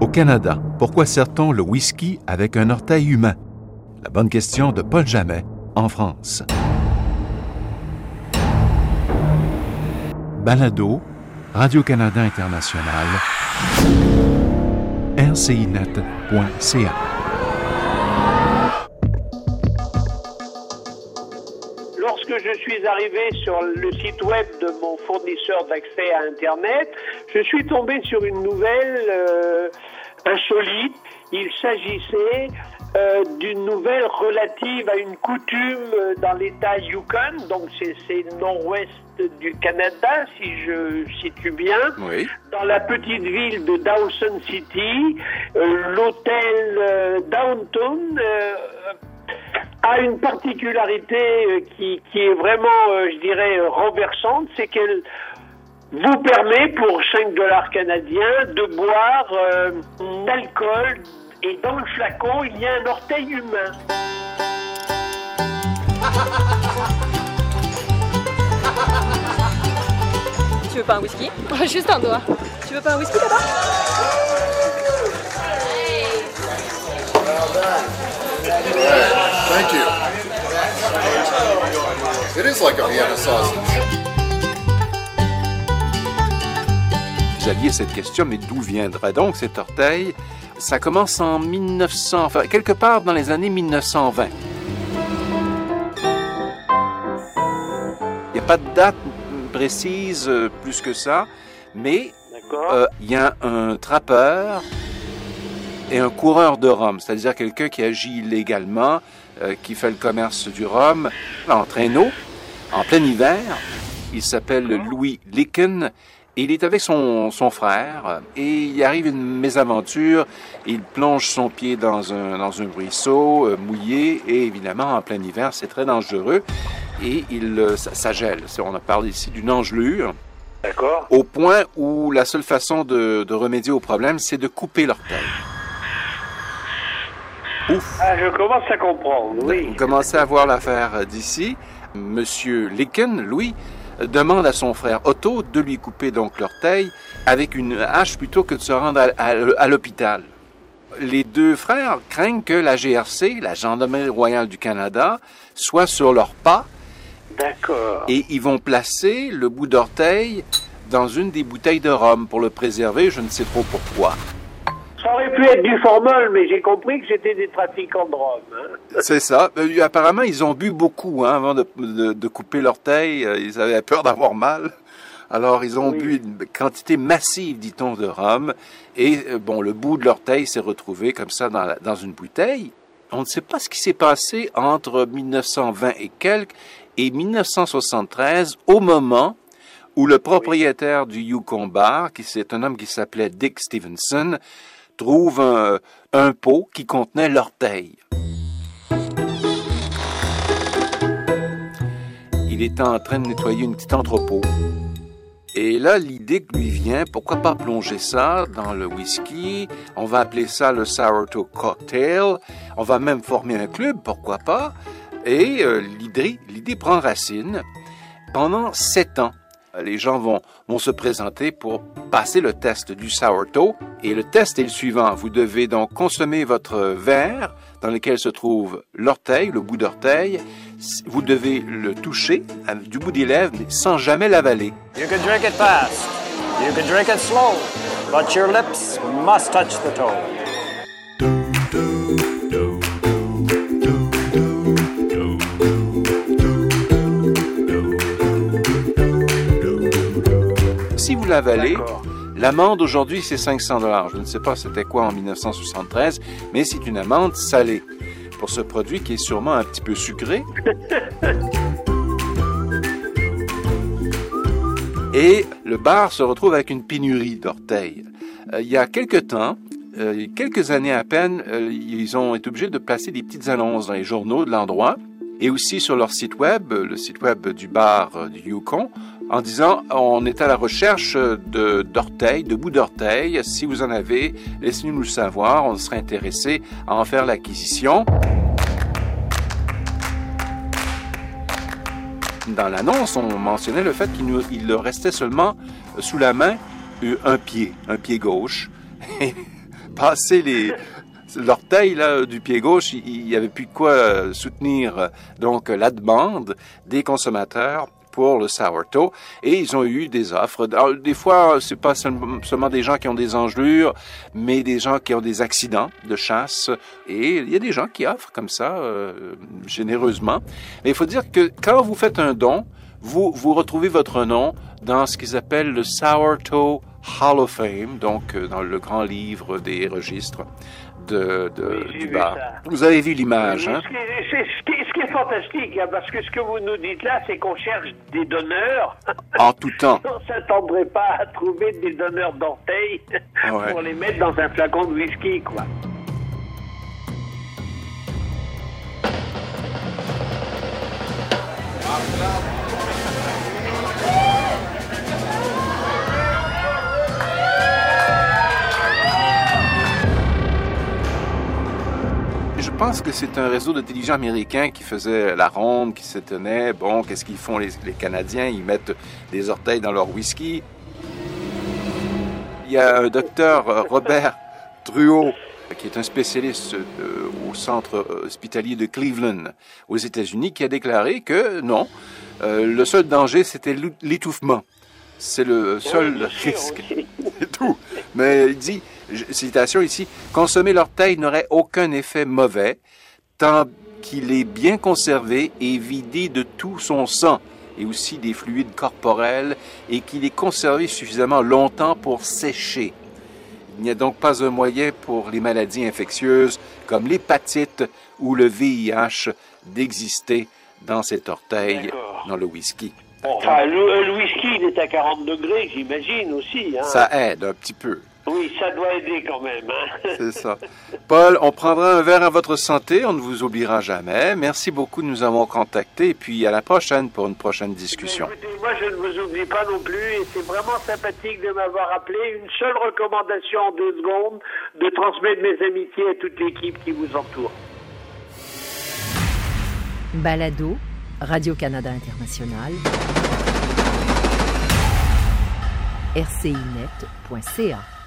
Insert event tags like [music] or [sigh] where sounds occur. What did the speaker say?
Au Canada, pourquoi sert-on le whisky avec un orteil humain? La bonne question de Paul Jamet, en France. Balado, Radio-Canada International, rcinet.ca. je suis arrivé sur le site web de mon fournisseur d'accès à Internet, je suis tombé sur une nouvelle euh, insolite. Il s'agissait euh, d'une nouvelle relative à une coutume euh, dans l'État Yukon, donc c'est nord-ouest du Canada, si je situe bien. Oui. Dans la petite ville de Dawson City, euh, l'hôtel euh, Downtown a une particularité euh, qui, qui est vraiment, euh, je dirais, euh, renversante, c'est qu'elle vous permet pour 5 dollars canadiens de boire euh, un alcool et dans le flacon il y a un orteil humain. Tu veux pas un whisky? [laughs] Juste un doigt. Tu veux pas un whisky là-bas Thank you. It is like a Vienna sausage. Vous aviez cette question, mais d'où viendrait donc cet orteil? Ça commence en 1900, enfin, quelque part dans les années 1920. Il n'y a pas de date précise euh, plus que ça, mais euh, il y a un trappeur et un coureur de rhum, c'est-à-dire quelqu'un qui agit illégalement, euh, qui fait le commerce du rhum en traîneau, en plein hiver. Il s'appelle Louis Licken et il est avec son, son frère et il arrive une mésaventure. Il plonge son pied dans un, dans un ruisseau euh, mouillé et évidemment en plein hiver c'est très dangereux et il, euh, ça, ça gèle. On a parlé ici d'une engelure D'accord au point où la seule façon de, de remédier au problème c'est de couper l'orteil. Ouf! Ah, je commence à comprendre, oui. Vous commencez à voir l'affaire d'ici. Monsieur Licken, Louis, euh, demande à son frère Otto de lui couper donc l'orteil avec une hache plutôt que de se rendre à, à- à l'hôpital. Les deux frères craignent que la GRC, la Gendarmerie royale du Canada, soit sur leurs pas D'accord. et ils vont placer le bout d'orteil dans une des bouteilles de rhum pour le préserver, je ne sais trop pourquoi. Ça aurait pu être du formol, mais j'ai compris que c'était des trafiquants de rhum. hein. [laughs] C'est ça. Euh, Apparemment, ils ont bu beaucoup hein, avant de, de- de couper l'orteil. Euh, Ils avaient peur d'avoir mal. Alors, ils ont Oui. bu une quantité massive, dit-on, de rhum. Et euh, bon, le bout de l'orteil s'est retrouvé comme ça dans, la- dans une bouteille. On ne sait pas ce qui s'est passé entre 1920 et quelques et 1973, au moment où le propriétaire du Yukon Bar, qui c'est un homme qui s'appelait Dick Stevenson, trouve un, pot qui contenait l'orteil. Il était en train de nettoyer une petite entrepôt. Et là, l'idée que lui vient, pourquoi pas plonger ça dans le whisky? On va appeler ça le Sourdough Cocktail. On va même former un club, pourquoi pas? Et euh, l'idée prend racine. Pendant sept ans, les gens vont, vont se présenter pour passer le test du sourdough. Et le test est le suivant. Vous devez donc consommer votre verre dans lequel se trouve l'orteil, le bout d'orteil. Vous devez le toucher du bout des lèvres, mais sans jamais l'avaler. You can drink it fast. You can drink it slow. But your lips must touch the toe. L'avalez, D'accord. l'amende aujourd'hui c'est 500 dollars. Je ne sais pas c'était quoi en 1973, mais c'est une amende salée pour ce produit qui est sûrement un petit peu sucré. [laughs] Et le bar se retrouve avec une pénurie d'orteils. Euh, il y a quelque temps, euh, quelques années à peine, euh, ils ont été obligés de placer des petites annonces dans les journaux de l'endroit et aussi sur leur site web, le site web du bar du Yukon, en disant on est à la recherche de d'orteils, de bouts d'orteils. Si vous en avez, laissez-nous le savoir. On serait intéressé à en faire l'acquisition. Dans l'annonce, on mentionnait le fait qu'il leur restait seulement sous la main euh, un pied, un pied gauche. [laughs] passé les l'orteil là du pied gauche, il n'y avait plus quoi soutenir donc la demande des consommateurs pour le sourdough et ils ont eu des offres. des fois, c'est pas seulement des gens qui ont des engelures, mais des gens qui ont des accidents de chasse et il y a des gens qui offrent comme ça euh, généreusement. Mais il faut dire que quand vous faites un don, vous vous retrouvez votre nom dans ce qu'ils appellent le Sourdough Hall of Fame, donc euh, dans le grand livre des registres de, du bar. Vous avez vu l'image, hein? Ce qui, est fantastique, hein, parce que ce que vous nous dites là, c'est qu'on cherche des donneurs. En tout temps. [laughs] On s'attendrait pas à trouver des donneurs d'orteils ah pour les mettre dans un flacon de whisky, quoi. Que c'est un réseau de télévision américain qui faisait la ronde, qui se tenait. Bon, qu'est-ce qu'ils font les, Canadiens? Ils mettent des orteils dans leur whisky. Il y a un docteur, euh, Robert Truot, qui est un spécialiste euh, au centre euh, hospitalier de Cleveland, aux États-Unis, qui a déclaré que non, le seul danger, c'était l'étouffement. C'est le seul risque. [laughs] C'est tout. Mais il dit, citation ici, consommer l'orteil n'aurait aucun effet mauvais tant qu'il est bien conservé et vidé de tout son sang et aussi des fluides corporels et qu'il est conservé suffisamment longtemps pour sécher. Il n'y a donc pas un moyen pour les maladies infectieuses comme l'hépatite ou le VIH d'exister dans cet orteil, dans le whisky. enfin, le, whisky, il est à 40 degrés, j'imagine aussi. Hein. Ça aide un petit peu. Oui, ça doit aider quand même. Hein. [laughs] C'est ça. Paul, on prendra un verre à votre santé, on ne vous oubliera jamais. Merci beaucoup de nous avoir contactés et puis à la prochaine pour une prochaine discussion. Écoutez, moi je ne vous oublie pas non plus et c'est vraiment sympathique de m'avoir appelé. Une seule recommandation en deux secondes, de transmettre mes amitiés à toute l'équipe qui vous entoure. Balado, Radio-Canada International, rcinet.ca